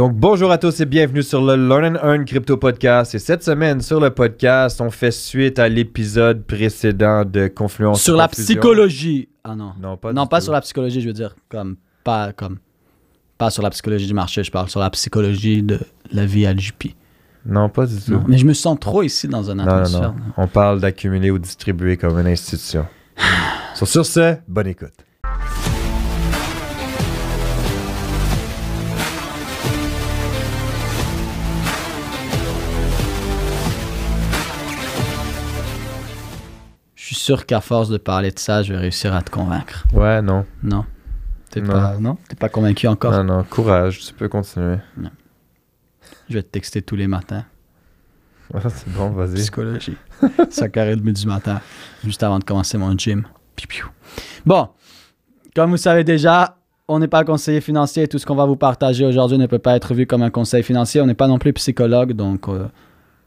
Donc, bonjour à tous et bienvenue sur le Learn and Earn Crypto Podcast. Et cette semaine, sur le podcast, on fait suite à l'épisode précédent de Confluence. Sur la Confusion. psychologie. Ah non. Non, pas non, sur la psychologie, je veux dire. Comme, pas comme. Pas sur la psychologie du marché, je parle sur la psychologie de la vie à JP. Non, pas du tout. Non, Mais je me sens trop ici dans un Non, non, atmosphère. non. On parle d'accumuler ou distribuer comme une institution. Sur ce, bonne écoute. Sûr qu'à force de parler de ça, je vais réussir à te convaincre. Ouais, non. Non. T'es Non. pas, non? T'es pas convaincu encore? Non, non. Courage, tu peux continuer. Je vais te texter tous les matins. Ah, c'est bon, vas-y. Psychologie. 5h30 du matin, juste avant de commencer mon gym. Bon, comme vous savez déjà, on n'est pas conseiller financier. Tout ce qu'on va vous partager aujourd'hui ne peut pas être vu comme un conseil financier. On n'est pas non plus psychologue, donc euh,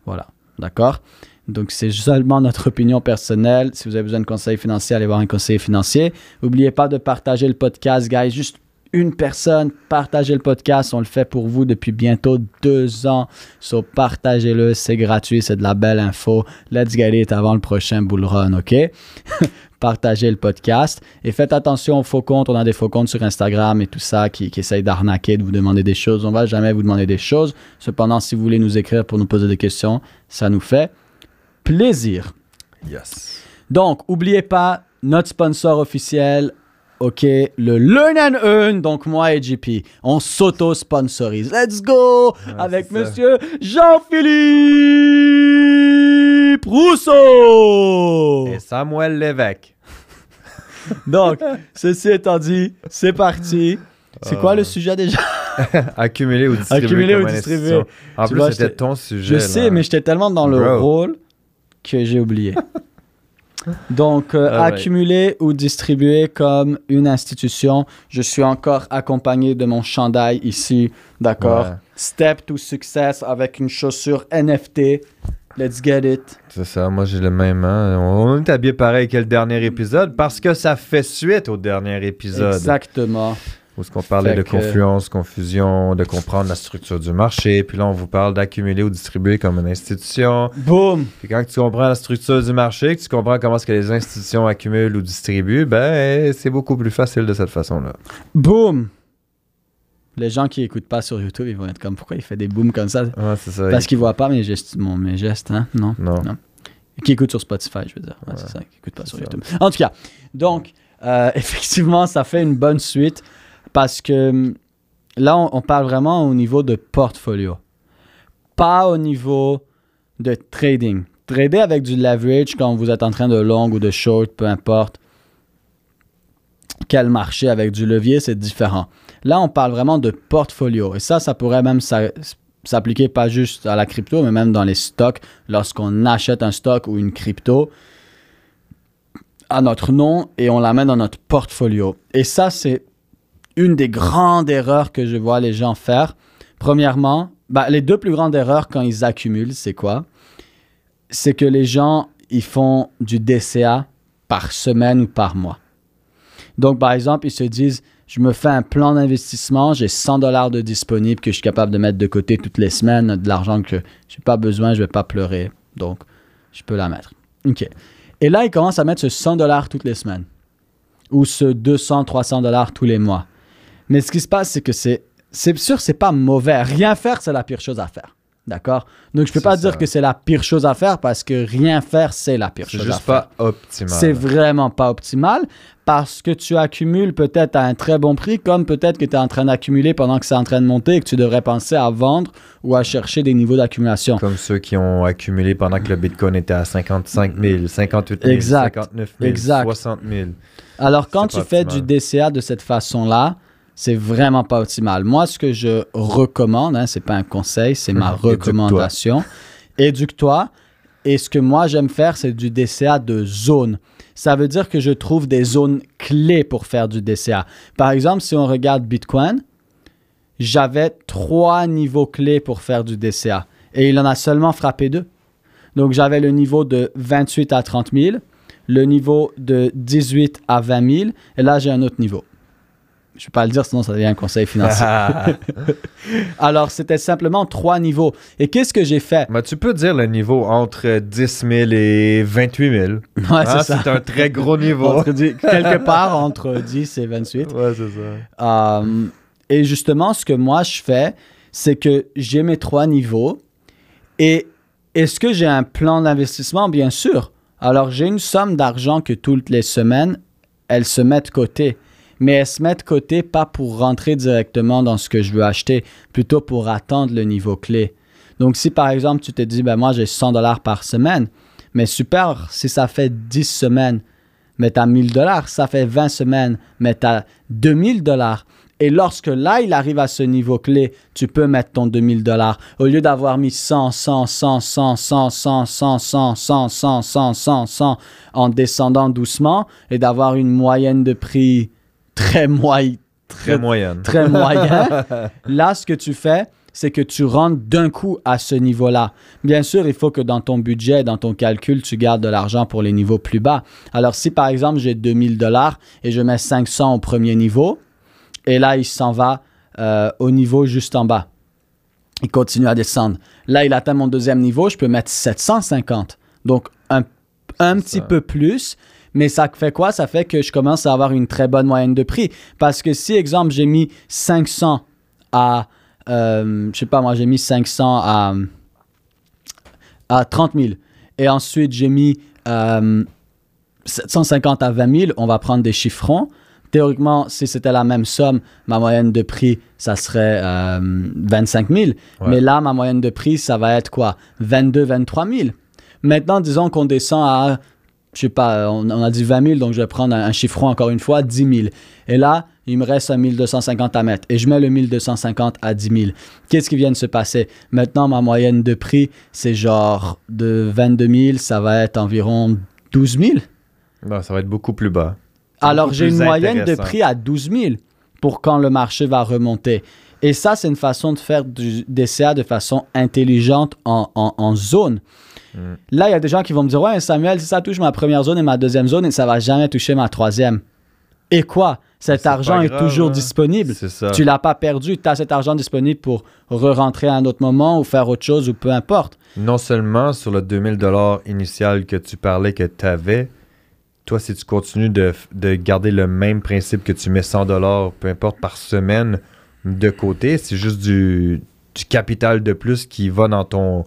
voilà, d'accord? Donc, c'est seulement notre opinion personnelle. Si vous avez besoin de conseils financiers, allez voir un conseiller financier. N'oubliez pas de partager le podcast, guys. Juste une personne, partagez le podcast. On le fait pour vous depuis bientôt deux ans. So, partagez-le. C'est gratuit. C'est de la belle info. Let's get it avant le prochain bull run, OK? partagez le podcast. Et faites attention aux faux comptes. On a des faux comptes sur Instagram et tout ça qui, qui essayent d'arnaquer, de vous demander des choses. On va jamais vous demander des choses. Cependant, si vous voulez nous écrire pour nous poser des questions, ça nous fait plaisir. Yes. Donc, n'oubliez pas notre sponsor officiel, OK, le Learn and Earn, donc moi et JP, on s'auto-sponsorise. Let's go avec monsieur Jean-Philippe Rousseau. Et Samuel Lévesque. Donc, ceci étant dit, c'est parti. C'est quoi le sujet déjà? Accumuler ou distribuer. Accumuler ou distribuer. En Tu plus, c'était ton sujet. Je sais, mais j'étais tellement dans le Bro. rôle que j'ai oublié. Donc, euh, Alright. accumuler ou distribuer comme une institution. Je suis encore accompagné de mon chandail ici, d'accord? Ouais. Step to success avec une chaussure NFT. Let's get it. C'est ça, moi j'ai le même. hein. On est habillé pareil que le dernier épisode parce que ça fait suite au dernier épisode. Exactement. Où est-ce qu'on parlait Fait de que- confluence, confusion, de comprendre la structure du marché. Puis là, on vous parle d'accumuler ou distribuer comme une institution. Boom! Puis quand tu comprends la structure du marché, que tu comprends comment est-ce que les institutions accumulent ou distribuent, ben c'est beaucoup plus facile de cette façon-là. Boom! Les gens qui écoutent pas sur YouTube, ils vont être comme pourquoi il fait des booms comme ça? Ouais, c'est ça. Parce qu'ils voient pas mes gestes, mon, mes gestes, hein? Non? Non. Non. Qui écoutent sur Spotify, je veux dire. Ouais, Ouais. C'est ça, qui écoutent pas sur ça. YouTube. En tout cas, donc, euh, effectivement, ça fait une bonne suite parce que hum, là, on, parle vraiment au niveau de portfolio, pas au niveau de trading. Trader avec du leverage quand vous êtes en train de long ou de short, peu importe quel marché avec du levier, c'est différent. Là, on parle vraiment de portfolio. Et ça, ça pourrait même s'a- s'appliquer pas juste à la crypto, mais même dans les stocks. Lorsqu'on achète un stock ou une crypto à notre nom et on la met dans notre portfolio. Et ça, c'est une des grandes erreurs que je vois les gens faire. Premièrement, bah, les deux plus grandes erreurs quand ils accumulent, c'est quoi? C'est que les gens, ils font du DCA par semaine ou par mois. Donc, par exemple, ils se disent, je me fais un plan d'investissement, j'ai 100 dollars de disponible que je suis capable de mettre de côté toutes les semaines, de l'argent que je n'ai pas besoin, je ne vais pas pleurer. Donc, je peux la mettre. OK. Et là, ils commencent à mettre ce 100 dollars toutes les semaines ou ce 200, 300 dollars tous les mois. Mais ce qui se passe, c'est que c'est, c'est sûr, c'est pas mauvais. Rien faire, c'est la pire chose à faire. D'accord? Donc, je peux C'est pas ça. dire que c'est la pire chose à faire parce que rien faire, c'est la pire C'est chose à juste faire. pas optimal. C'est vraiment pas optimal parce que tu accumules peut-être à un très bon prix, comme peut-être que tu es en train d'accumuler pendant que c'est en train de monter et que tu devrais penser à vendre ou à chercher des niveaux d'accumulation. Comme ceux qui ont accumulé pendant que le Bitcoin était à 55 000, 58 000, Exact. 59 000, Exact. 60 000. Alors, quand tu C'est fais optimal. du DCA de cette façon-là, c'est vraiment pas optimal. Moi, ce que je recommande, hein, c'est pas un conseil, c'est ma recommandation. Éduque-toi. Et ce que moi j'aime faire, c'est du DCA de zone. Ça veut dire que je trouve des zones clés pour faire du DCA. Par exemple, si on regarde Bitcoin, j'avais trois niveaux clés pour faire du DCA. Et il en a seulement frappé deux. Donc j'avais le niveau de 28 à 30 000, le niveau de 18 à 20 000, et là j'ai un autre niveau. Je ne vais pas le dire, sinon ça devient un conseil financier. Ah. Alors, c'était simplement trois niveaux. Et qu'est-ce que j'ai fait? Mais tu peux dire le niveau entre 10 000 et 28 000. Ouais, Hein, c'est ça. c'est un très gros niveau. Entre quelque part entre 10 et 28. Ouais, c'est ça. Euh, et justement, ce que moi je fais, c'est que j'ai mes trois niveaux. Et est-ce que j'ai un plan d'investissement? Bien sûr. Alors, j'ai une somme d'argent que toutes les semaines, elle se met de côté. Mais elle se met de côté pas pour rentrer directement dans ce que je veux acheter, plutôt pour attendre le niveau clé. Donc, si par exemple, tu te dis, ben moi j'ai 100 dollars par semaine, mais super, si ça fait 10 semaines, mais tu as 1000 dollars, ça fait 20 semaines, mais tu as 2000 dollars. Et lorsque là, il arrive à ce niveau clé, tu peux mettre ton 2000 dollars. Au lieu d'avoir mis 100, 100, 100, 100, 100, 100, 100, 100, 100, 100, 100, 100, 100, en descendant doucement et d'avoir une moyenne de prix très moyenne, Très moyenne. très moyen. Là, ce que tu fais, c'est que tu rentres d'un coup à ce niveau-là. Bien sûr, il faut que dans ton budget, dans ton calcul, tu gardes de l'argent pour les niveaux plus bas. Alors, si par exemple, j'ai 2000 dollars et je mets 500 au premier niveau, et là, il s'en va euh, au niveau juste en bas. Il continue à descendre. Là, il atteint mon deuxième niveau, je peux mettre 750. Donc, un, un petit ça. peu plus. Mais ça fait quoi? Ça fait que je commence à avoir une très bonne moyenne de prix. Parce que si, exemple, j'ai mis 500 à, euh, je sais pas moi, j'ai mis 500 à, à 30 000. Et ensuite, j'ai mis euh, 750 à 20 000. On va prendre des chiffrons. Théoriquement, si c'était la même somme, ma moyenne de prix, ça serait euh, 25 000. Mais là, ma moyenne de prix, ça va être quoi? 22 23 000. Maintenant, disons qu'on descend à, je sais pas, on, on a dit 20 000, donc je vais prendre un, un chiffron encore une fois, 10 000. Et là, il me reste un 1250 à mettre. Et je mets le 1250 à 10 000. Qu'est-ce qui vient de se passer? Maintenant, ma moyenne de prix, c'est genre de 22 000, ça va être environ 12 000. Non, ça va être beaucoup plus bas. Alors, j'ai une moyenne de prix à 12 000 pour quand le marché va remonter. Et ça, c'est une façon de faire du DCA de façon intelligente en, en- en zone. Mm. Là, il y a des gens qui vont me dire Ouais, Samuel, si ça touche ma première zone et ma deuxième zone, et ça va jamais toucher ma troisième. Et quoi? Cet argent est toujours hein. disponible. C'est ça. Tu l'as pas perdu, tu as cet argent disponible pour re-rentrer à un autre moment ou faire autre chose ou peu importe. Non seulement sur le 2000 initial que tu parlais que tu avais, toi, si tu continues de, de garder le même principe que tu mets 100 peu importe par semaine de côté, c'est juste du, du capital de plus qui va dans ton,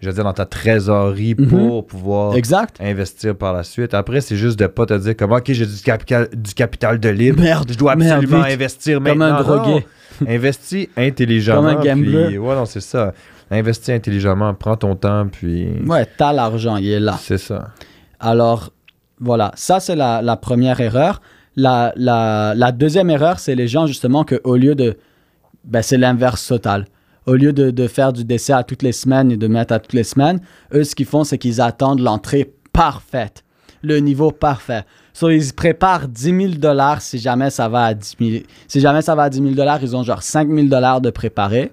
je veux dire, dans ta trésorerie Mhm. pour pouvoir Exact. investir par la suite. Après, c'est juste de pas te dire comme, OK, j'ai du capital, du capital de libre. Merde, Je dois absolument investir Comme maintenant. un drogué. Non. Investis intelligemment. Comme un gambler. puis- Ouais, non, c'est ça. Investis intelligemment, prends ton temps, puis Ouais, tu as l'argent, il est là. c'est ça. Alors, voilà, ça c'est la, la première erreur. La, deuxième erreur, c'est les gens justement que au lieu de... Ben, c'est l'inverse total. Au lieu de, faire du décès à toutes les semaines et de mettre à toutes les semaines, eux, ce qu'ils font, c'est qu'ils attendent l'entrée parfaite, le niveau parfait. So, ils préparent 10 000 dollars si jamais ça va à 10 000. Si jamais ça va à 10 000 dollars, ils ont genre 5 000 dollars de préparer.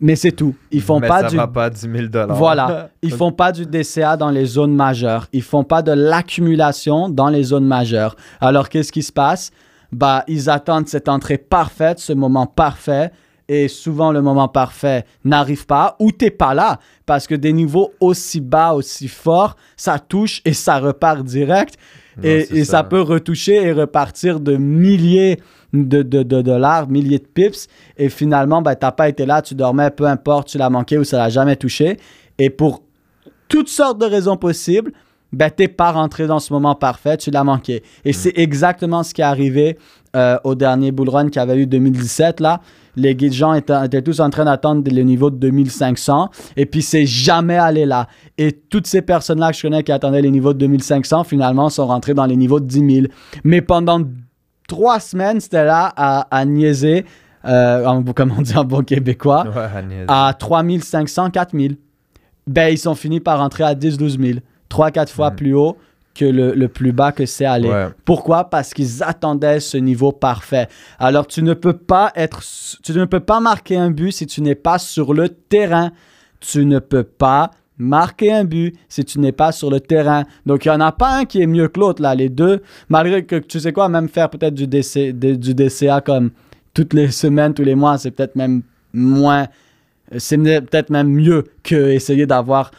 Mais c'est tout. Ils font Mais pas ça du va pas à 10 000 voilà. Ils font pas du DCA dans les zones majeures. Ils font pas de l'accumulation dans les zones majeures. Alors, qu'est-ce qui se passe? Bah, ils attendent cette entrée parfaite, ce moment parfait. Et souvent, le moment parfait n'arrive pas ou t'es pas là. Parce que des niveaux aussi bas, aussi forts, ça touche et ça repart direct. Non, et c'est et ça. ça. peut retoucher et repartir de milliers de, de, de dollars, milliers de pips. Et finalement, ben, t'as pas été là, tu dormais, peu importe, tu l'as manqué ou ça l'a jamais touché. Et pour toutes sortes de raisons possibles, ben, t'es pas rentré dans ce moment parfait, tu l'as manqué. Et c'est exactement ce qui est arrivé euh, au dernier bull run qu'il y avait eu 2017. Là. Les guides gens étaient, étaient tous en train d'attendre le niveau de 2500 et puis c'est jamais allé là. Et toutes ces personnes-là que je connais qui attendaient les niveaux de 2500 finalement sont rentrées dans les niveaux de 10 000. Mais pendant trois semaines, c'était là à, à niaiser, euh, en- comme on dit en bon québécois, Ouais, Agnès. à 3500, 4000. Ben, ils sont finis par rentrer à 10, 12 000. 3-4 fois Mm. plus haut que le, le plus bas que c'est allé. Ouais. Pourquoi? Parce qu'ils attendaient ce niveau parfait. Alors, tu ne peux pas être, tu ne peux pas marquer un but si tu n'es pas sur le terrain. Tu ne peux pas marquer un but si tu n'es pas sur le terrain. Donc, il n'y en a pas un qui est mieux que l'autre, là, les deux. Malgré que, tu sais quoi, même faire peut-être du, DC, du DCA comme toutes les semaines, tous les mois, c'est peut-être même moins. C'est peut-être même mieux que essayer d'avoir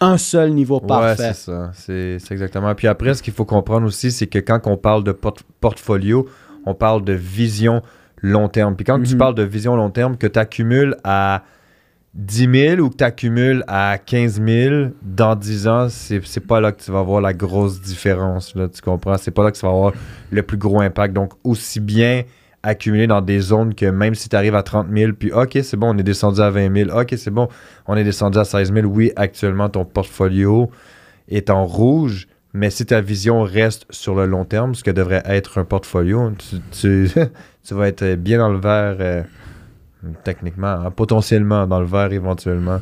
un seul niveau parfait. Ouais, c'est ça. C'est c'est exactement. Puis après, ce qu'il faut comprendre aussi, c'est que quand on parle de port- portfolio, on parle de vision long terme. Puis quand tu Mhm. parles de vision long terme, que tu accumules à 10 000 ou que tu accumules à 15 000 dans 10 ans, c'est c'est pas là que tu vas voir la grosse différence. Là, tu comprends? C'est pas là que tu vas avoir le plus gros impact. Donc, aussi bien accumuler dans des zones que même si tu arrives à 30 000, puis OK, c'est bon, on est descendu à 20 000. OK, c'est bon, on est descendu à 16 000. Oui, actuellement, ton portfolio est en rouge, mais si ta vision reste sur le long terme, ce que devrait être un portfolio, tu, tu, tu vas être bien dans le vert, euh, techniquement, hein, potentiellement dans le vert éventuellement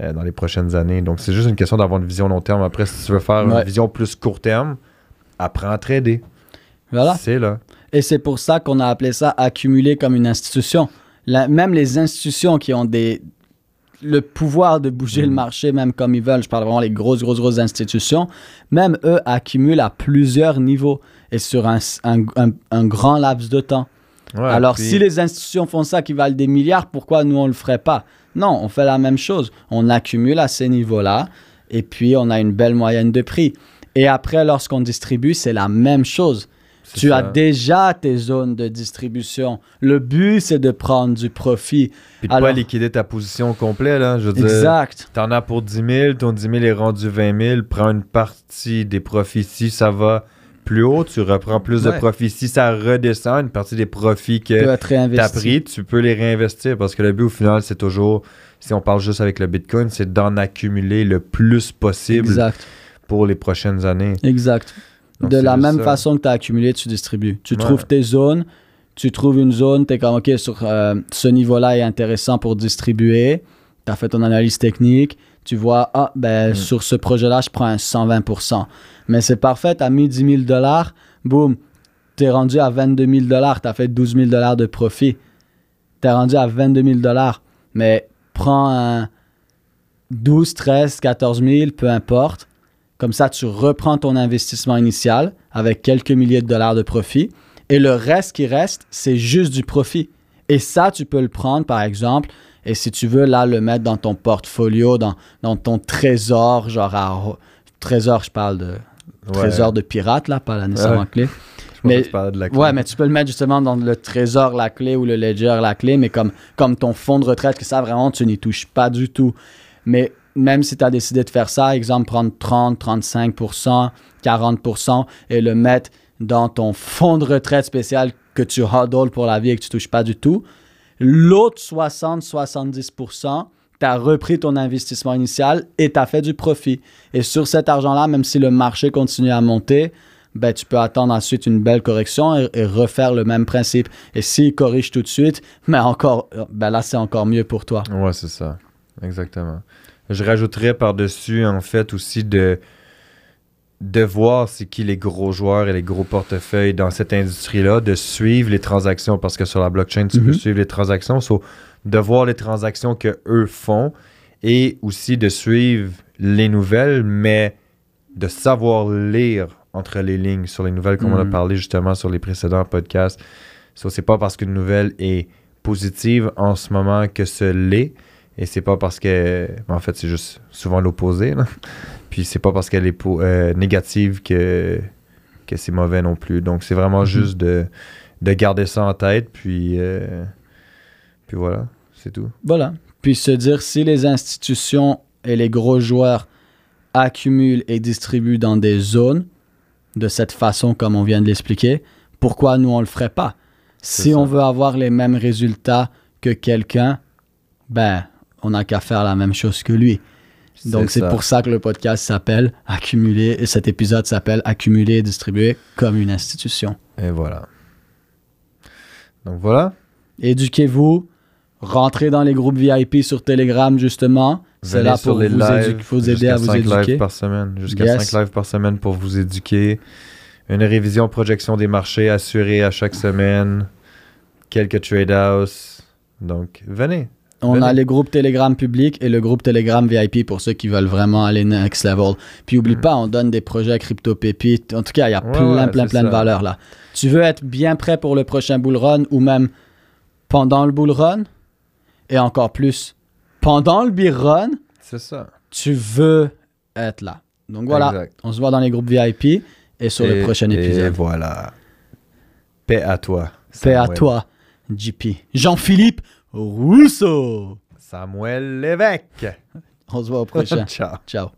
euh, dans les prochaines années. Donc, c'est juste une question d'avoir une vision long terme. Après, si tu veux faire Ouais. une vision plus court terme, apprends à trader. Voilà. C'est là. Et c'est pour ça qu'on a appelé ça accumuler comme une institution. La- même les institutions qui ont des, le pouvoir de bouger le Mhm. marché, même comme ils veulent, je parle vraiment les grosses, grosses, grosses institutions, même eux accumulent à plusieurs niveaux et sur un, un- un- un grand laps de temps. Ouais, Alors, puis- si les institutions font ça qui valent des milliards, pourquoi nous, on le ferait pas? Non, on fait la même chose. On accumule à ces niveaux-là et puis on a une belle moyenne de prix. Et après, lorsqu'on distribue, c'est la même chose. Tu ça. as déjà tes zones de distribution. Le but, c'est de prendre du profit. Puis de Alors- pas liquider ta position au complet, là. Je veux Exact. t'en as pour 10 000, ton 10 000 est rendu 20 000, prends une partie des profits. Si ça va plus haut, tu reprends plus Ouais. de profits. Si ça redescend, une partie des profits que t'as réinvesti. pris, tu peux les réinvestir parce que le but au final, c'est toujours, si on parle juste avec le Bitcoin, c'est d'en accumuler le plus possible Exact. pour les prochaines années. Exact. Donc, de la même ça. façon que tu as accumulé, tu distribues. Tu Ouais. trouves tes zones, tu trouves une zone, tu es comme, OK, sur euh, ce niveau-là est intéressant pour distribuer. Tu as fait ton analyse technique. Tu vois, ah, ben, Mm. sur ce projet-là, je prends un 120% Mais c'est parfait, tu as mis 10 000 dollars, boum, tu es rendu à 22 000 dollars, tu as fait 12 000 dollars de profit. Tu es rendu à 22 000 dollars. Mais prends un 12, 13, 14 000, peu importe. Comme ça, tu reprends ton investissement initial avec quelques milliers de dollars de profit. Et le reste qui reste, c'est juste du profit. Et ça, tu peux le prendre, par exemple, et si tu veux, là, le mettre dans ton portfolio, dans, dans ton trésor, genre à... Trésor, je parle de Ouais. trésor de pirate, là, pas la nécessairement Ouais. clé. Je mais- que tu parlais de la clé. Ouais, mais tu peux le mettre justement dans le trésor, la clé, ou le ledger, la clé, mais comme, comme ton fonds de retraite, que ça, vraiment, tu n'y touches pas du tout. Mais même si tu as décidé de faire ça, exemple, prendre 30, 35%, 40% et le mettre dans ton fonds de retraite spécial que tu hodles pour la vie et que tu touches pas du tout, l'autre 60-70%, tu as repris ton investissement initial et tu as fait du profit. Et sur cet argent-là, même si le marché continue à monter, ben, tu peux attendre ensuite une belle correction et, refaire le même principe. Et s'il corrige tout de suite, mais encore, ben là, c'est encore mieux pour toi. Ouais, c'est ça. Exactement. Je rajouterais par-dessus, en fait, aussi de, de voir c'est qui les gros joueurs et les gros portefeuilles dans cette industrie-là, de suivre les transactions, parce que sur la blockchain, tu peux Mhm. suivre les transactions. So, de voir les transactions que eux font et aussi de suivre les nouvelles, mais de savoir lire entre les lignes sur les nouvelles, comme on a Mhm. parlé justement sur les précédents podcasts. So, c'est pas parce qu'une nouvelle est positive en ce moment que ce l'est. Et c'est pas parce que. En fait, c'est juste souvent l'opposé. Puis c'est pas parce qu'elle est euh, négative que, que c'est mauvais non plus. Donc c'est vraiment Mhm. juste de, de garder ça en tête. Puis, euh, puis voilà, c'est tout. Voilà. Puis se dire si les institutions et les gros joueurs accumulent et distribuent dans des zones de cette façon comme on vient de l'expliquer, pourquoi nous on le ferait pas? Si ça. on veut avoir les mêmes résultats que quelqu'un, ben on n'a qu'à faire la même chose que lui. Donc c'est pour ça que le podcast s'appelle Accumuler et cet épisode s'appelle Accumuler et distribuer comme une institution. Et voilà. Donc voilà. Éduquez-vous, rentrez dans les groupes VIP sur Telegram justement. C'est là pour les vous, lives, vous aider à vous éduquer. lives par semaine. Jusqu'à Yes. 5 lives par semaine pour vous éduquer. Une révision projection des marchés assurée à chaque semaine. Quelques trade houses. Donc venez. On Venez. a les groupes Telegram publics et le groupe Telegram VIP pour ceux qui veulent vraiment aller next level. Puis oublie pas, on donne des projets crypto pépites. En tout cas, il y a. Ouais, plein, plein, plein de valeurs là. Tu veux être bien prêt pour le prochain bull run ou même pendant le bull run? Et encore plus pendant le bear run, C'est ça. tu veux être là. Donc voilà, Exact. on se voit dans les groupes VIP et sur le Et- prochain Et épisode. voilà. Paix à toi. Paix à toi, JP. Jean-Philippe Rousseau, Samuel Lévesque. On se voit au prochain. Ciao. Ciao.